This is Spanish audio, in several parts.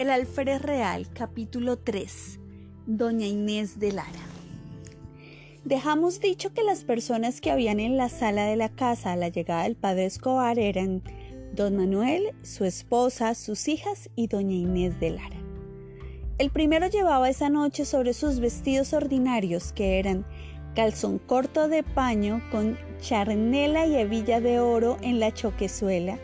El Alférez Real, capítulo 3. Doña Inés de Lara. Dejamos dicho que las personas que habían en la sala de la casa a la llegada del padre Escobar eran don Manuel, su esposa, sus hijas y doña Inés de Lara. El primero llevaba esa noche sobre sus vestidos ordinarios, que eran calzón corto de paño con charnela y hebilla de oro en la choquezuela,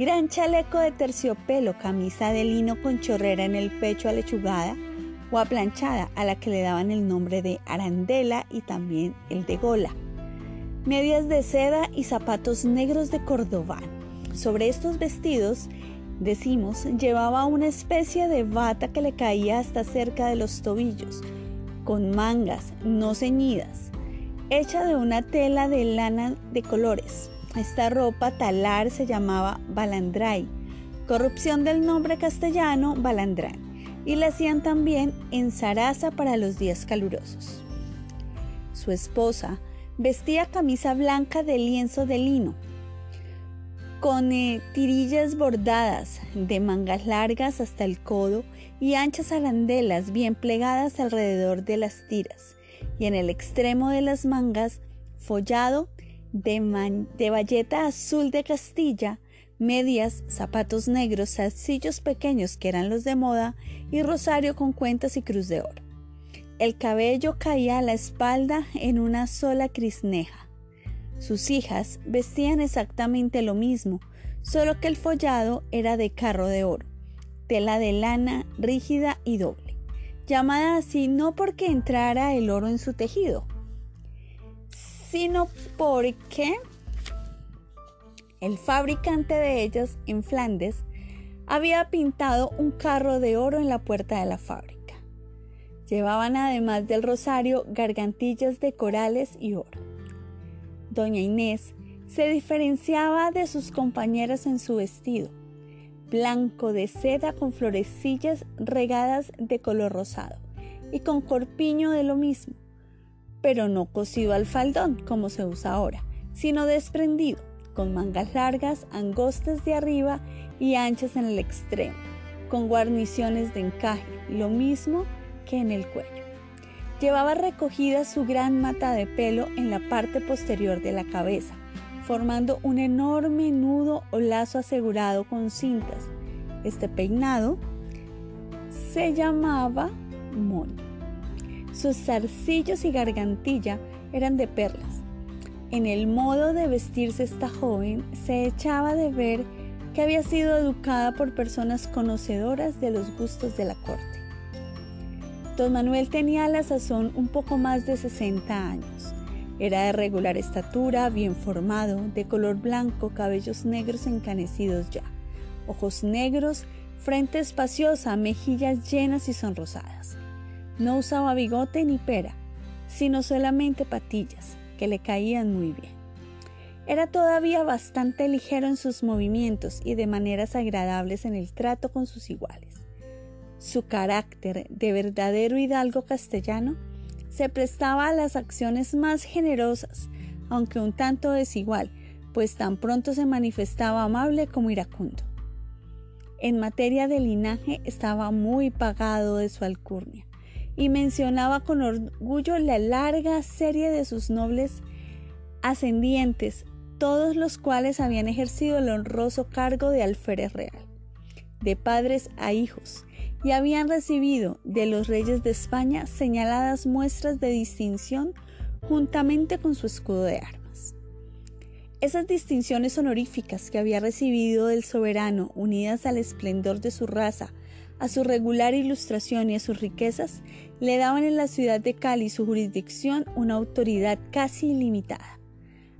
gran chaleco de terciopelo, camisa de lino con chorrera en el pecho alechugada o aplanchada, a la que le daban el nombre de arandela y también el de gola, medias de seda y zapatos negros de cordobán. Sobre estos vestidos, decimos, llevaba una especie de bata que le caía hasta cerca de los tobillos, con mangas no ceñidas, hecha de una tela de lana de colores. Esta ropa talar se llamaba balandray, corrupción del nombre castellano balandrán, y la hacían también en zaraza para los días calurosos. Su esposa vestía camisa blanca de lienzo de lino, con eh, tirillas bordadas de mangas largas hasta el codo y anchas arandelas bien plegadas alrededor de las tiras, y en el extremo de las mangas follado de, de bayeta azul de Castilla, medias, zapatos negros, salsillos pequeños que eran los de moda y rosario con cuentas y cruz de oro. El cabello caía a la espalda en una sola crisneja. Sus hijas vestían exactamente lo mismo, solo que el follado era de carro de oro, tela de lana rígida y doble, llamada así no porque entrara el oro en su tejido, sino porque el fabricante de ellas en Flandes había pintado un carro de oro en la puerta de la fábrica. Llevaban además del rosario gargantillas de corales y oro. Doña Inés se diferenciaba de sus compañeras en su vestido, blanco de seda con florecillas regadas de color rosado y con corpiño de lo mismo, pero no cosido al faldón como se usa ahora, sino desprendido, con mangas largas, angostas de arriba y anchas en el extremo, con guarniciones de encaje, lo mismo que en el cuello. Llevaba recogida su gran mata de pelo en la parte posterior de la cabeza, formando un enorme nudo o lazo asegurado con cintas. Este peinado se llamaba moño. Sus zarcillos y gargantilla eran de perlas. En el modo de vestirse esta joven se echaba de ver que había sido educada por personas conocedoras de los gustos de la corte. Don Manuel tenía a la sazón un poco más de 60 años. Era de regular estatura, bien formado, de color blanco, cabellos negros encanecidos ya, ojos negros, frente espaciosa, mejillas llenas y sonrosadas. No usaba bigote ni pera, sino solamente patillas, que le caían muy bien. Era todavía bastante ligero en sus movimientos y de maneras agradables en el trato con sus iguales. Su carácter de verdadero hidalgo castellano se prestaba a las acciones más generosas, aunque un tanto desigual, pues tan pronto se manifestaba amable como iracundo. En materia de linaje estaba muy pagado de su alcurnia y mencionaba con orgullo la larga serie de sus nobles ascendientes, todos los cuales habían ejercido el honroso cargo de alférez real, de padres a hijos, y habían recibido de los reyes de España señaladas muestras de distinción juntamente con su escudo de armas. Esas distinciones honoríficas que había recibido del soberano, unidas al esplendor de su raza, a su regular ilustración y a sus riquezas, le daban en la ciudad de Cali su jurisdicción una autoridad casi ilimitada,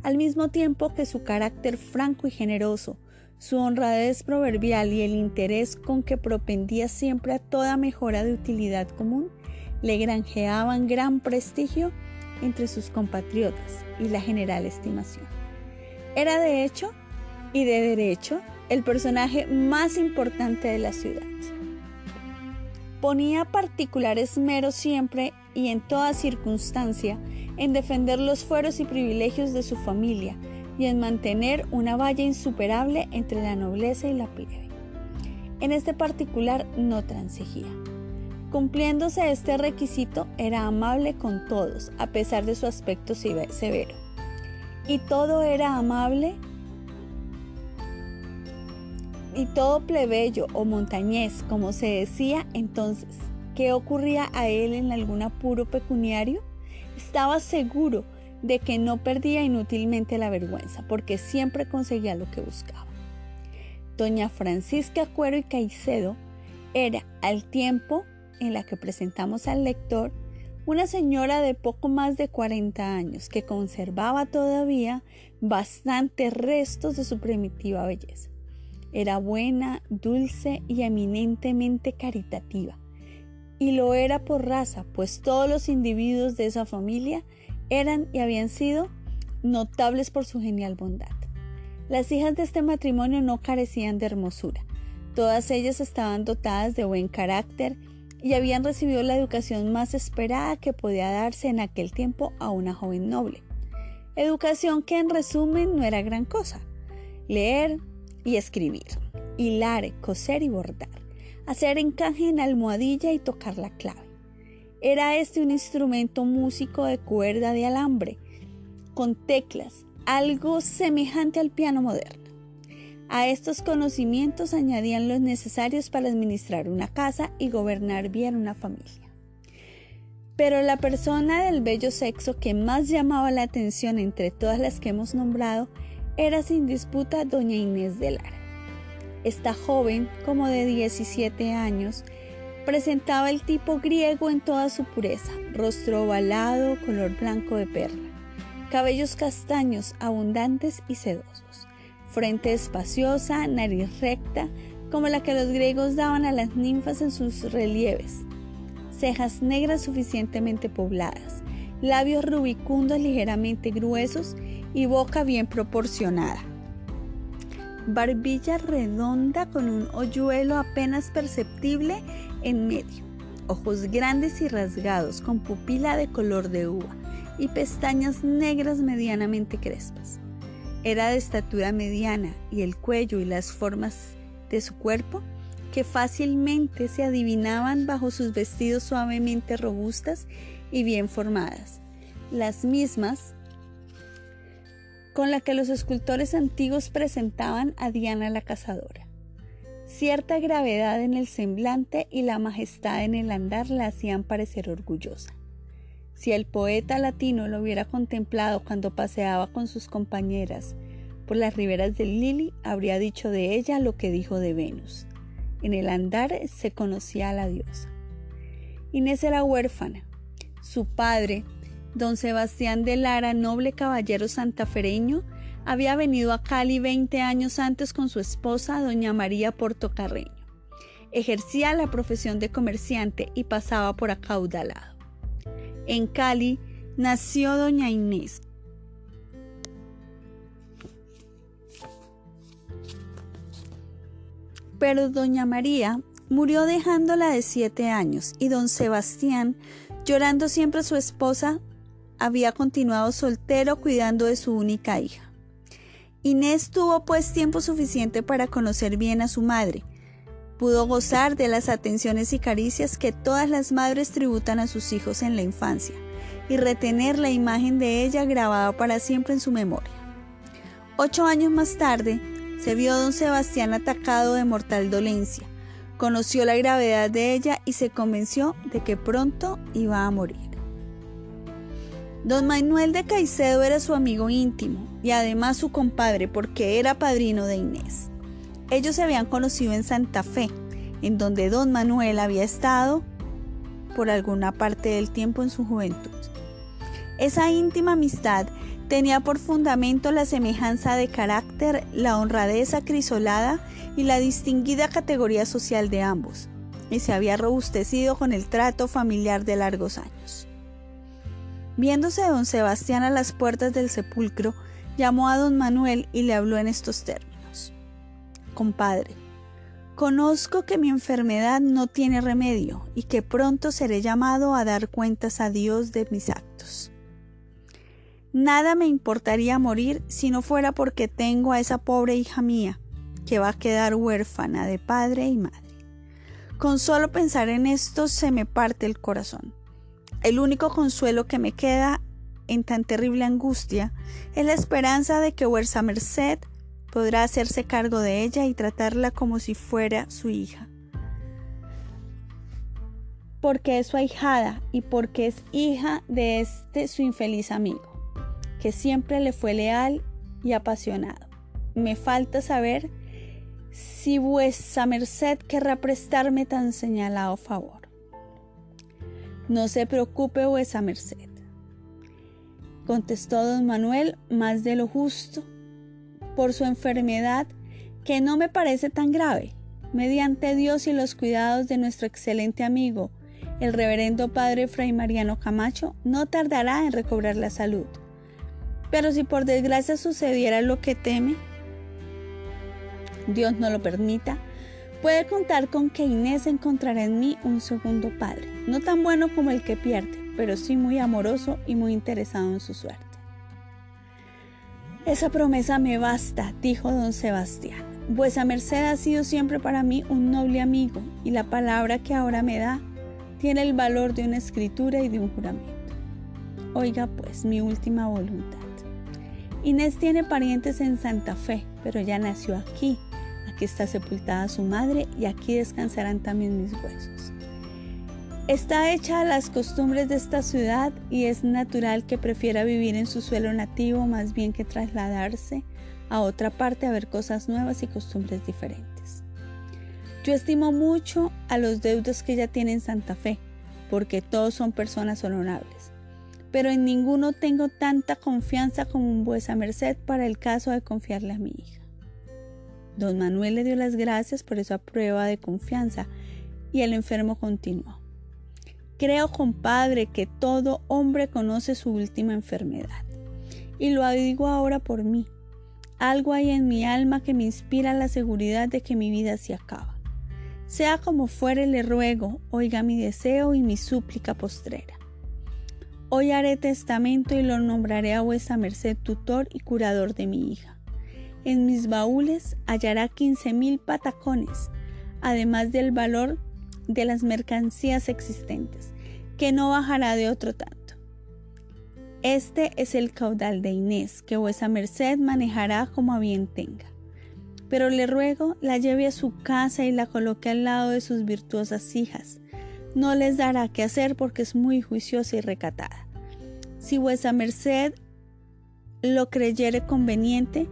al mismo tiempo que su carácter franco y generoso, su honradez proverbial y el interés con que propendía siempre a toda mejora de utilidad común, le granjeaban gran prestigio entre sus compatriotas y la general estimación. Era de hecho y de derecho el personaje más importante de la ciudad. Ponía particular esmero siempre y en toda circunstancia en defender los fueros y privilegios de su familia y en mantener una valla insuperable entre la nobleza y la plebe. En este particular no transigía. Cumpliéndose este requisito, era amable con todos, a pesar de su aspecto severo. Y todo era amable todo plebeyo o montañés, como se decía entonces. ¿Qué ocurría a él en algún apuro pecuniario? Estaba seguro de que no perdía inútilmente la vergüenza, porque siempre conseguía lo que buscaba. Doña Francisca Cuero y Caicedo era, al tiempo en la que presentamos al lector una señora de poco más de 40 años que conservaba todavía bastantes restos de su primitiva belleza. Era buena, dulce y eminentemente caritativa. Y lo era por raza, pues todos los individuos de esa familia eran y habían sido notables por su genial bondad. Las hijas de este matrimonio no carecían de hermosura. Todas ellas estaban dotadas de buen carácter y habían recibido la educación más esperada que podía darse en aquel tiempo a una joven noble. Educación que en resumen no era gran cosa. Leer y escribir, hilar, coser y bordar, hacer encaje en almohadilla y tocar la clave. Era este un instrumento músico de cuerda de alambre, con teclas, algo semejante al piano moderno. A estos conocimientos añadían los necesarios para administrar una casa y gobernar bien una familia. Pero la persona del bello sexo que más llamaba la atención entre todas las que hemos nombrado era sin disputa doña Inés de Lara. Esta joven, como de 17 años, presentaba el tipo griego en toda su pureza, rostro ovalado, color blanco de perla, cabellos castaños abundantes y sedosos frente espaciosa, nariz recta, como la que los griegos daban a las ninfas en sus relieves, cejas negras suficientemente pobladas, labios rubicundos ligeramente gruesos y boca bien proporcionada. Barbilla redonda con un hoyuelo apenas perceptible en medio, ojos grandes y rasgados con pupila de color de uva y pestañas negras medianamente crespas. Era de estatura mediana y el cuello y las formas de su cuerpo, que fácilmente se adivinaban bajo sus vestidos suavemente robustas y bien formadas, las mismas con la que los escultores antiguos presentaban a Diana la cazadora. Cierta gravedad en el semblante y la majestad en el andar la hacían parecer orgullosa. Si el poeta latino lo hubiera contemplado cuando paseaba con sus compañeras por las riberas del Lili, habría dicho de ella lo que dijo de Venus. En el andar se conocía a la diosa. Inés era huérfana. Su padre, don Sebastián de Lara, noble caballero santafereño, había venido a Cali 20 años antes con su esposa, doña María Portocarreño. Ejercía la profesión de comerciante y pasaba por acaudalado. En Cali nació doña Inés. Pero doña María murió dejándola de siete años y don Sebastián, llorando siempre a su esposa, había continuado soltero cuidando de su única hija. Inés tuvo pues tiempo suficiente para conocer bien a su madre, pudo gozar de las atenciones y caricias que todas las madres tributan a sus hijos en la infancia y retener la imagen de ella grabada para siempre en su memoria. Ocho años más tarde, se vio don Sebastián atacado de mortal dolencia, conoció la gravedad de ella y se convenció de que pronto iba a morir. Don Manuel de Caicedo era su amigo íntimo y además su compadre porque era padrino de Inés. Ellos se habían conocido en Santa Fe, en donde don Manuel había estado por alguna parte del tiempo en su juventud. Esa íntima amistad tenía por fundamento la semejanza de carácter, la honradez acrisolada y la distinguida categoría social de ambos, y se había robustecido con el trato familiar de largos años. Viéndose don Sebastián a las puertas del sepulcro, llamó a don Manuel y le habló en estos términos compadre. Conozco que mi enfermedad no tiene remedio y que pronto seré llamado a dar cuentas a Dios de mis actos. Nada me importaría morir si no fuera porque tengo a esa pobre hija mía, que va a quedar huérfana de padre y madre. Con solo pensar en esto se me parte el corazón. El único consuelo que me queda en tan terrible angustia es la esperanza de que Huerza Merced podrá hacerse cargo de ella y tratarla como si fuera su hija. Porque es su ahijada y porque es hija de este su infeliz amigo, que siempre le fue leal y apasionado. Me falta saber si vuesa merced querrá prestarme tan señalado favor. No se preocupe vuesa merced, contestó don Manuel más de lo justo por su enfermedad que no me parece tan grave. Mediante Dios y los cuidados de nuestro excelente amigo, el reverendo padre Fray Mariano Camacho, no tardará en recobrar la salud. Pero si por desgracia sucediera lo que teme, Dios no lo permita, puede contar con que Inés encontrará en mí un segundo padre, no tan bueno como el que pierde, pero sí muy amoroso y muy interesado en su suerte. Esa promesa me basta, dijo don Sebastián. Vuesa merced ha sido siempre para mí un noble amigo y la palabra que ahora me da tiene el valor de una escritura y de un juramento. Oiga pues mi última voluntad. Inés tiene parientes en Santa Fe, pero ya nació aquí Aquí está sepultada su madre y aquí descansarán también mis huesos. Está hecha a las costumbres de esta ciudad y es natural que prefiera vivir en su suelo nativo más bien que trasladarse a otra parte a ver cosas nuevas y costumbres diferentes. Yo estimo mucho a los deudos que ella tiene en Santa Fe, porque todos son personas honorables, pero en ninguno tengo tanta confianza como en vuesa merced para el caso de confiarle a mi hija. Don Manuel le dio las gracias por esa prueba de confianza y el enfermo continuó. Creo, compadre, que todo hombre conoce su última enfermedad. Y lo digo ahora por mí. Algo hay en mi alma que me inspira la seguridad de que mi vida se acaba. Sea como fuere, le ruego, oiga mi deseo y mi súplica postrera. Hoy haré testamento y lo nombraré a vuesa merced tutor y curador de mi hija. En mis baúles hallará quince mil patacones, además del valor de las mercancías existentes, que no bajará de otro tanto. Este es el caudal de Inés, que vuesa merced manejará como a bien tenga. Pero le ruego la lleve a su casa y la coloque al lado de sus virtuosas hijas. No les dará qué hacer porque es muy juiciosa y recatada. Si vuesa merced lo creyere conveniente,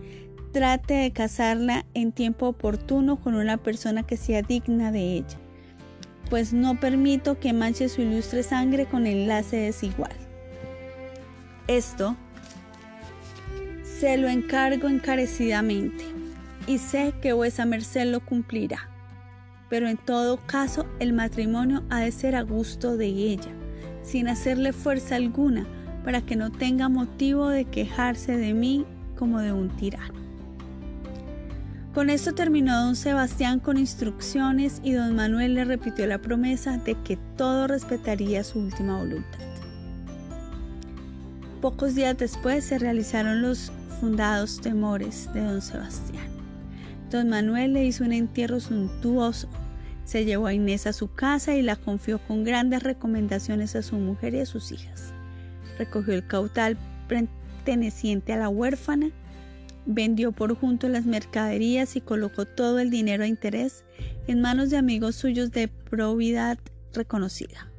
trate de casarla en tiempo oportuno con una persona que sea digna de ella, pues no permito que manche su ilustre sangre con enlace desigual. Esto se lo encargo encarecidamente y sé que vuesa merced lo cumplirá, pero en todo caso el matrimonio ha de ser a gusto de ella, sin hacerle fuerza alguna, para que no tenga motivo de quejarse de mí como de un tirano. Con esto terminó don Sebastián con instrucciones y don Manuel le repitió la promesa de que todo respetaría su última voluntad. Pocos días después se realizaron los fundados temores de don Sebastián. Don Manuel le hizo un entierro suntuoso, se llevó a Inés a su casa y la confió con grandes recomendaciones a su mujer y a sus hijas. Recogió el caudal perteneciente a la huérfana vendió por junto las mercaderías y colocó todo el dinero a interés en manos de amigos suyos de probidad reconocida.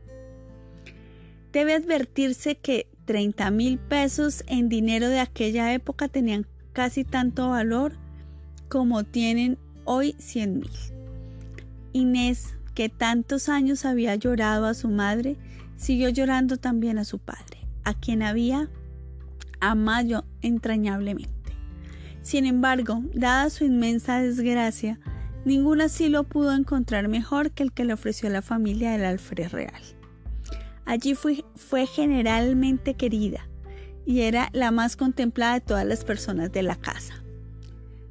Debe advertirse que 30 mil pesos en dinero de aquella época tenían casi tanto valor como tienen hoy 100 mil. Inés, que tantos años había llorado a su madre, siguió llorando también a su padre, a quien había amado entrañablemente. Sin embargo, dada su inmensa desgracia, ningún asilo pudo encontrar mejor que el que le ofreció la familia del alfred real. Allí fue, fue generalmente querida y era la más contemplada de todas las personas de la casa.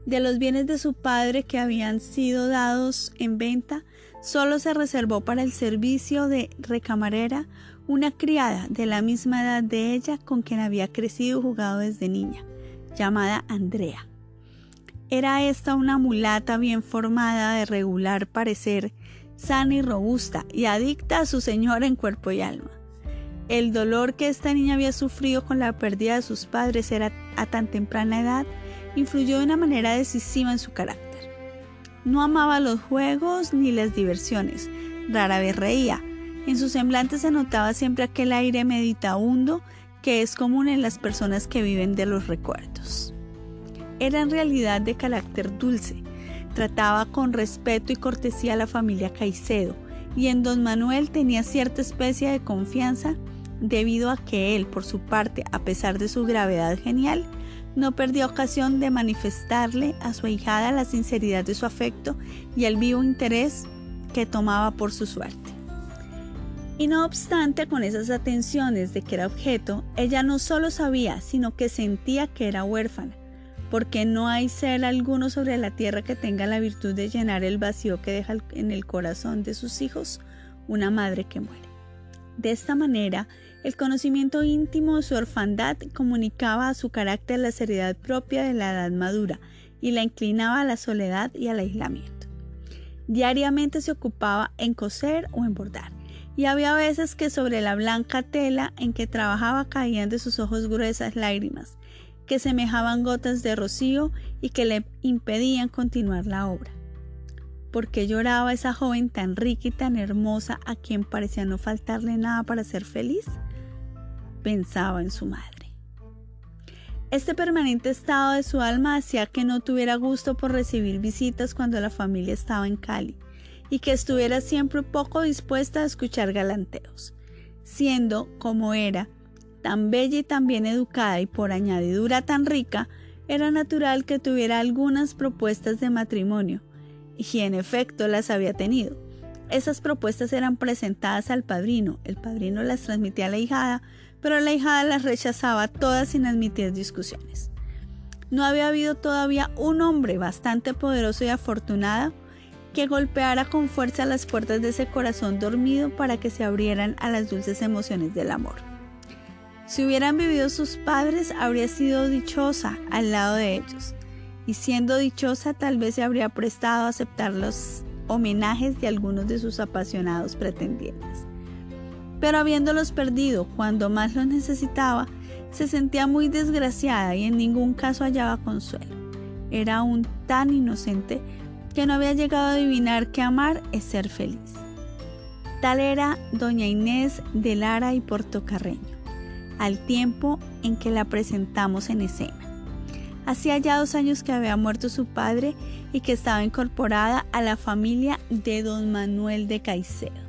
De los bienes de su padre que habían sido dados en venta, solo se reservó para el servicio de recamarera una criada de la misma edad de ella con quien había crecido y jugado desde niña llamada Andrea. Era esta una mulata bien formada de regular parecer, sana y robusta, y adicta a su señora en cuerpo y alma. El dolor que esta niña había sufrido con la pérdida de sus padres era a tan temprana edad influyó de una manera decisiva en su carácter. No amaba los juegos ni las diversiones, rara vez reía. En su semblante se notaba siempre aquel aire meditabundo que es común en las personas que viven de los recuerdos. Era en realidad de carácter dulce, trataba con respeto y cortesía a la familia Caicedo, y en don Manuel tenía cierta especie de confianza debido a que él, por su parte, a pesar de su gravedad genial, no perdió ocasión de manifestarle a su ahijada la sinceridad de su afecto y el vivo interés que tomaba por su suerte. Y no obstante, con esas atenciones de que era objeto, ella no solo sabía, sino que sentía que era huérfana, porque no hay ser alguno sobre la tierra que tenga la virtud de llenar el vacío que deja en el corazón de sus hijos una madre que muere. De esta manera, el conocimiento íntimo de su orfandad comunicaba a su carácter la seriedad propia de la edad madura y la inclinaba a la soledad y al aislamiento. Diariamente se ocupaba en coser o en bordar, y había veces que sobre la blanca tela en que trabajaba caían de sus ojos gruesas lágrimas, que semejaban gotas de rocío y que le impedían continuar la obra. ¿Por qué lloraba esa joven tan rica y tan hermosa a quien parecía no faltarle nada para ser feliz? Pensaba en su madre. Este permanente estado de su alma hacía que no tuviera gusto por recibir visitas cuando la familia estaba en Cali y que estuviera siempre poco dispuesta a escuchar galanteos, siendo, como era, tan bella y tan bien educada y por añadidura tan rica, era natural que tuviera algunas propuestas de matrimonio, y en efecto las había tenido. Esas propuestas eran presentadas al padrino, el padrino las transmitía a la hijada, pero la hijada las rechazaba todas sin admitir discusiones. No había habido todavía un hombre bastante poderoso y afortunado que golpeara con fuerza las puertas de ese corazón dormido para que se abrieran a las dulces emociones del amor. Si hubieran vivido sus padres, habría sido dichosa al lado de ellos, y siendo dichosa tal vez se habría prestado a aceptar los homenajes de algunos de sus apasionados pretendientes. Pero habiéndolos perdido cuando más los necesitaba, se sentía muy desgraciada y en ningún caso hallaba consuelo. Era aún tan inocente que no había llegado a adivinar que amar es ser feliz. Tal era doña Inés de Lara y Portocarreño, al tiempo en que la presentamos en escena. Hacía ya dos años que había muerto su padre y que estaba incorporada a la familia de don Manuel de Caicedo.